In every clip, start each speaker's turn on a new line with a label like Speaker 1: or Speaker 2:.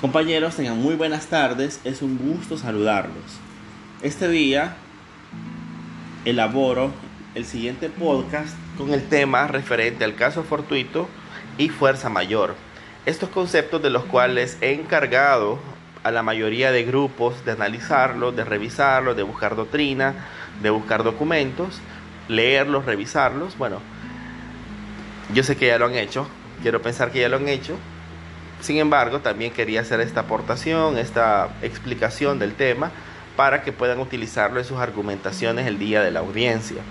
Speaker 1: Compañeros, tengan muy buenas tardes, es un gusto saludarlos. Este día elaboro el siguiente podcast con el tema referente al caso fortuito y fuerza mayor. Estos conceptos de los cuales he encargado a la mayoría de grupos de analizarlos, de revisarlos, de buscar doctrina, de buscar documentos, leerlos, revisarlos. Bueno, yo sé que ya lo han hecho, quiero pensar que ya lo han hecho, sin embargo, también quería hacer esta aportación, esta explicación del tema, para que puedan utilizarlo en sus argumentaciones el día de la audiencia.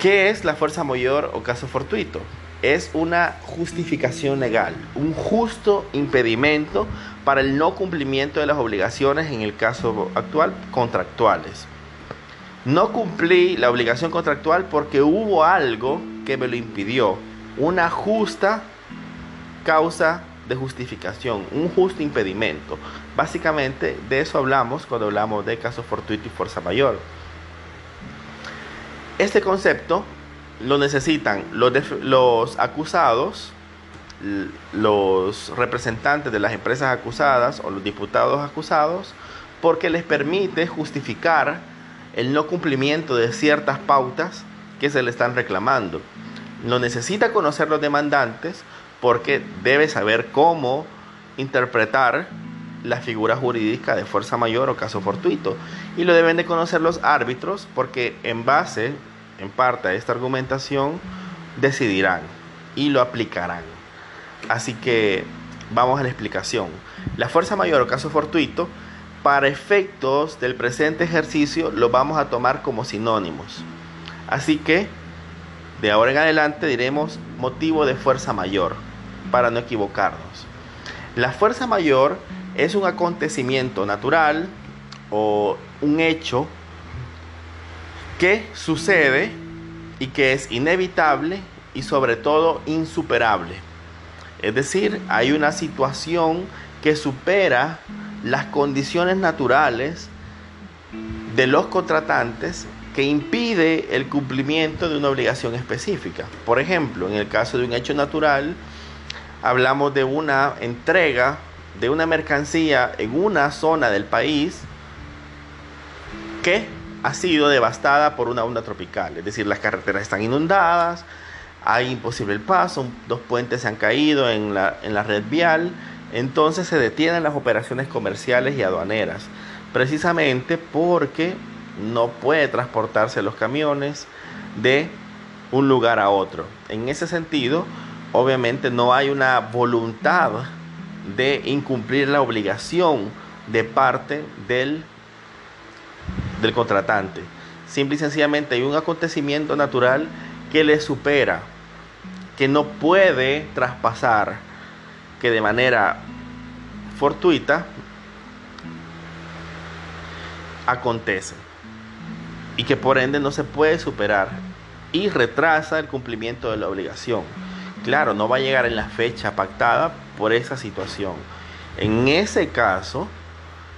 Speaker 1: ¿Qué es la fuerza mayor o caso fortuito? Es una justificación legal, un justo impedimento para el no cumplimiento de las obligaciones en el caso actual contractuales. No cumplí la obligación contractual porque hubo algo que me lo impidió, una justa causa de justificación, un justo impedimento. Básicamente de eso hablamos cuando hablamos de caso fortuito y fuerza mayor. Este concepto lo necesitan los, los acusados, los representantes de las empresas acusadas o los diputados acusados, porque les permite justificar el no cumplimiento de ciertas pautas que se le están reclamando. Lo necesita conocer los demandantes porque debe saber cómo interpretar la figura jurídica de fuerza mayor o caso fortuito. Y lo deben de conocer los árbitros porque en base, en parte a esta argumentación, decidirán y lo aplicarán. Así que vamos a la explicación. La fuerza mayor o caso fortuito, para efectos del presente ejercicio, lo vamos a tomar como sinónimos. Así que de ahora en adelante diremos motivo de fuerza mayor para no equivocarnos. La fuerza mayor es un acontecimiento natural o un hecho que sucede y que es inevitable y sobre todo insuperable. Es decir, hay una situación que supera las condiciones naturales de los contratantes que impide el cumplimiento de una obligación específica. Por ejemplo, en el caso de un hecho natural, hablamos de una entrega de una mercancía en una zona del país que ha sido devastada por una onda tropical. Es decir, las carreteras están inundadas, hay imposible el paso, dos puentes se han caído en la, en la red vial, entonces se detienen las operaciones comerciales y aduaneras, precisamente porque no puede transportarse los camiones de un lugar a otro. En ese sentido, obviamente no hay una voluntad de incumplir la obligación de parte del, del contratante. Simple y sencillamente hay un acontecimiento natural que le supera, que no puede traspasar, que de manera fortuita acontece y que por ende no se puede superar y retrasa el cumplimiento de la obligación. Claro, no va a llegar en la fecha pactada por esa situación. En ese caso,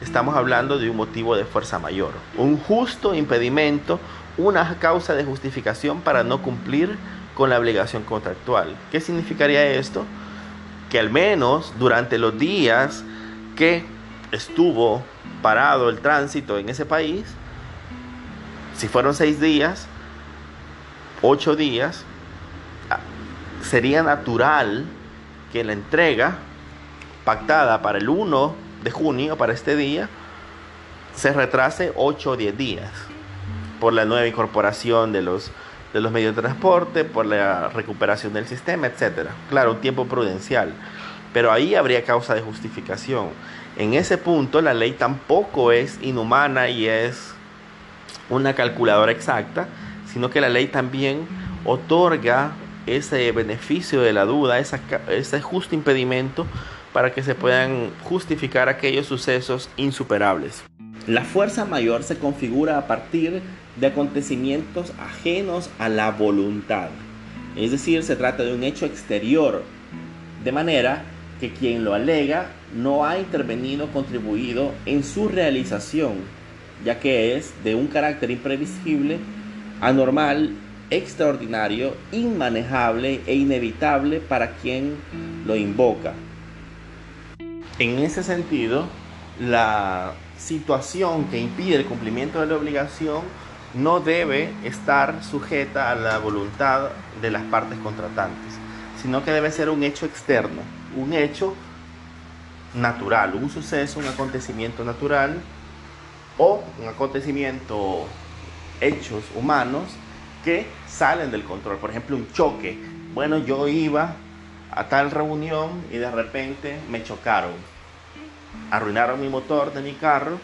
Speaker 1: estamos hablando de un motivo de fuerza mayor, un justo impedimento, una causa de justificación para no cumplir con la obligación contractual. ¿Qué significaría esto? Que al menos durante los días que estuvo parado el tránsito en ese país, si fueron seis días, ocho días, sería natural que la entrega pactada para el 1 de junio, para este día, se retrase 8 o 10 días por la nueva incorporación de los, de los medios de transporte, por la recuperación del sistema, etc. Claro, un tiempo prudencial, pero ahí habría causa de justificación. En ese punto la ley tampoco es inhumana y es una calculadora exacta, sino que la ley también otorga ese beneficio de la duda, ese justo impedimento para que se puedan justificar aquellos sucesos insuperables. La fuerza mayor se configura a partir de acontecimientos ajenos a la voluntad. Es decir, se trata de un hecho exterior, de manera que quien lo alega no ha intervenido contribuido en su realización, ya que es de un carácter imprevisible, anormal extraordinario, inmanejable e inevitable para quien lo invoca. En ese sentido, la situación que impide el cumplimiento de la obligación no debe estar sujeta a la voluntad de las partes contratantes, sino que debe ser un hecho externo, un hecho natural, un suceso, un acontecimiento natural o un acontecimiento, hechos humanos que salen del control. Por ejemplo, un choque. Bueno, yo iba a tal reunión y de repente me chocaron. Arruinaron mi motor de mi carro,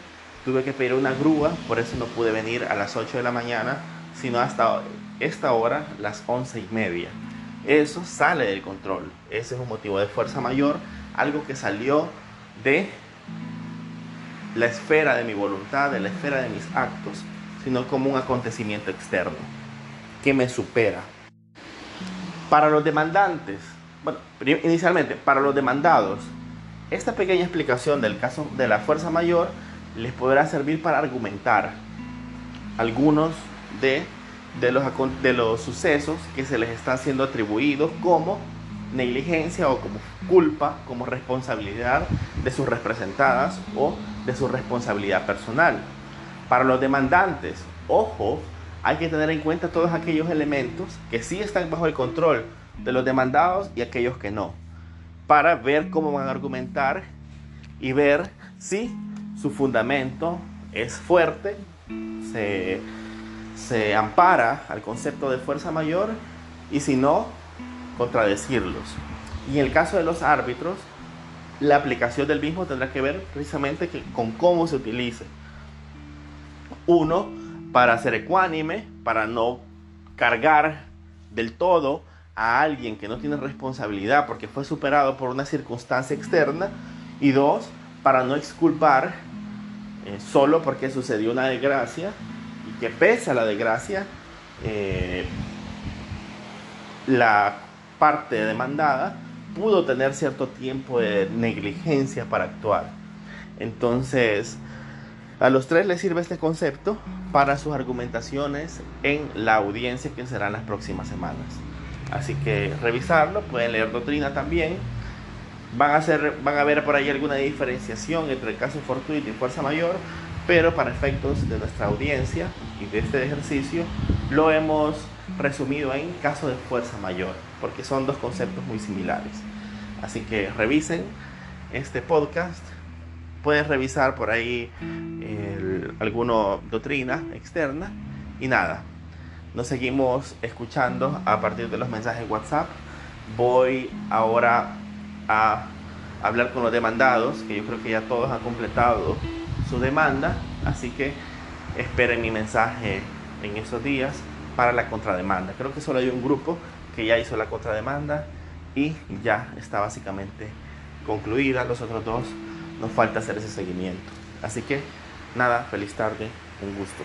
Speaker 1: tuve que pedir una grúa, por eso no pude venir a las 8 de la mañana, sino hasta esta hora, las 11 y media. Eso sale del control. Ese es un motivo de fuerza mayor, algo que salió de la esfera de mi voluntad, de la esfera de mis actos, sino como un acontecimiento externo que me supera. Para los demandantes, bueno, inicialmente, para los demandados, esta pequeña explicación del caso de la fuerza mayor les podrá servir para argumentar algunos de, de, los, de los sucesos que se les están siendo atribuidos como negligencia o como culpa, como responsabilidad de sus representadas o de su responsabilidad personal. Para los demandantes, ojo, hay que tener en cuenta todos aquellos elementos que sí están bajo el control de los demandados y aquellos que no, para ver cómo van a argumentar y ver si su fundamento es fuerte, se, se ampara al concepto de fuerza mayor y si no, contradecirlos. Y en el caso de los árbitros, la aplicación del mismo tendrá que ver precisamente con cómo se utilice. Uno, para ser ecuánime, para no cargar del todo a alguien que no tiene responsabilidad porque fue superado por una circunstancia externa. Y dos, para no exculpar eh, solo porque sucedió una desgracia y que pese a la desgracia, eh, la parte demandada pudo tener cierto tiempo de negligencia para actuar. Entonces, a los tres les sirve este concepto para sus argumentaciones en la audiencia que serán las próximas semanas. Así que revisarlo, pueden leer doctrina también. Van a, hacer, van a ver por ahí alguna diferenciación entre el caso fortuito y fuerza mayor, pero para efectos de nuestra audiencia y de este ejercicio, lo hemos resumido en caso de fuerza mayor, porque son dos conceptos muy similares. Así que revisen este podcast. Pueden revisar por ahí alguna doctrina externa. Y nada, nos seguimos escuchando a partir de los mensajes WhatsApp. Voy ahora a hablar con los demandados, que yo creo que ya todos han completado su demanda. Así que esperen mi mensaje en esos días para la contrademanda. Creo que solo hay un grupo que ya hizo la contrademanda y ya está básicamente concluida. Los otros dos nos falta hacer ese seguimiento. Así que nada, feliz tarde, un gusto.